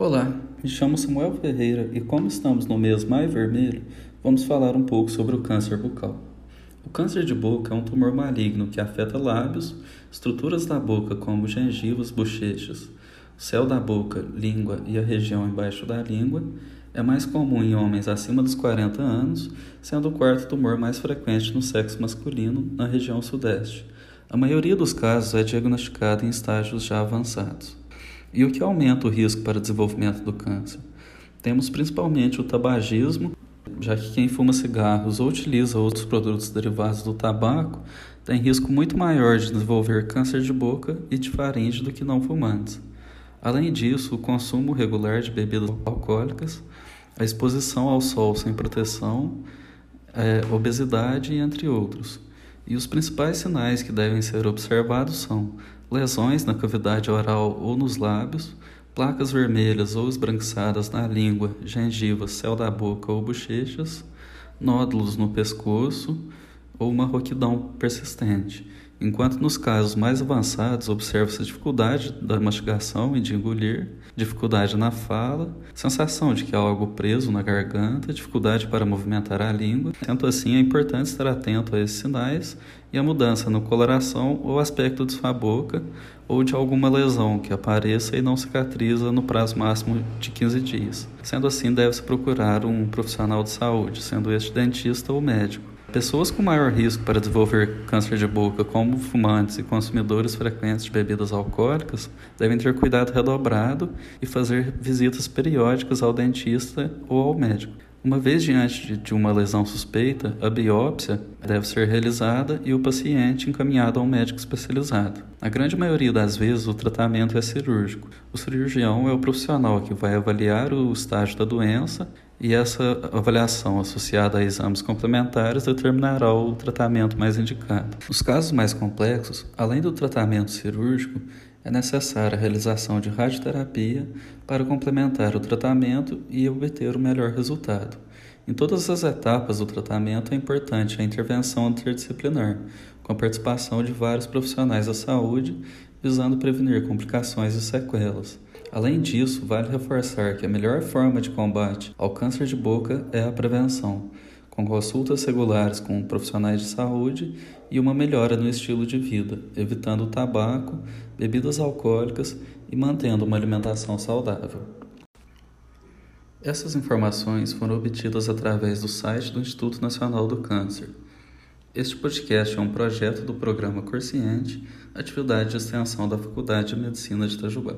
Olá, me chamo Samuel Ferreira e como estamos no mês Maio Vermelho, vamos falar um pouco sobre o câncer bucal. O câncer de boca é um tumor maligno que afeta lábios, estruturas da boca como gengivas, bochechas, céu da boca, língua e a região embaixo da língua. É mais comum em homens acima dos 40 anos, sendo o quarto tumor mais frequente no sexo masculino na região sudeste. A maioria dos casos é diagnosticada em estágios já avançados. E o que aumenta o risco para o desenvolvimento do câncer? Temos principalmente o tabagismo, já que quem fuma cigarros ou utiliza outros produtos derivados do tabaco tem risco muito maior de desenvolver câncer de boca e de faringe do que não fumantes. Além disso, o consumo regular de bebidas alcoólicas, a exposição ao sol sem proteção, é, obesidade, entre outros. E os principais sinais que devem ser observados são lesões na cavidade oral ou nos lábios, placas vermelhas ou esbranquiçadas na língua, gengiva, céu da boca ou bochechas, nódulos no pescoço ou uma roquidão persistente enquanto nos casos mais avançados observa-se dificuldade da mastigação e de engolir, dificuldade na fala, sensação de que há algo preso na garganta, dificuldade para movimentar a língua. Sendo assim, é importante estar atento a esses sinais e a mudança na coloração ou aspecto de sua boca ou de alguma lesão que apareça e não cicatriza no prazo máximo de 15 dias. Sendo assim, deve-se procurar um profissional de saúde, sendo este dentista ou médico Pessoas com maior risco para desenvolver câncer de boca, como fumantes e consumidores frequentes de bebidas alcoólicas, devem ter cuidado redobrado e fazer visitas periódicas ao dentista ou ao médico. Uma vez diante de uma lesão suspeita, a biópsia deve ser realizada e o paciente encaminhado a um médico especializado. Na grande maioria das vezes, o tratamento é cirúrgico. O cirurgião é o profissional que vai avaliar o estágio da doença e essa avaliação associada a exames complementares determinará o tratamento mais indicado. Nos casos mais complexos, além do tratamento cirúrgico, é necessária a realização de radioterapia para complementar o tratamento e obter o melhor resultado. Em todas as etapas do tratamento é importante a intervenção interdisciplinar, com a participação de vários profissionais da saúde, visando prevenir complicações e sequelas. Além disso, vale reforçar que a melhor forma de combate ao câncer de boca é a prevenção, com consultas regulares com profissionais de saúde e uma melhora no estilo de vida, evitando o tabaco, bebidas alcoólicas e mantendo uma alimentação saudável. Essas informações foram obtidas através do site do Instituto Nacional do Câncer. Este podcast é um projeto do programa Corciente, atividade de extensão da Faculdade de Medicina de Itajubá.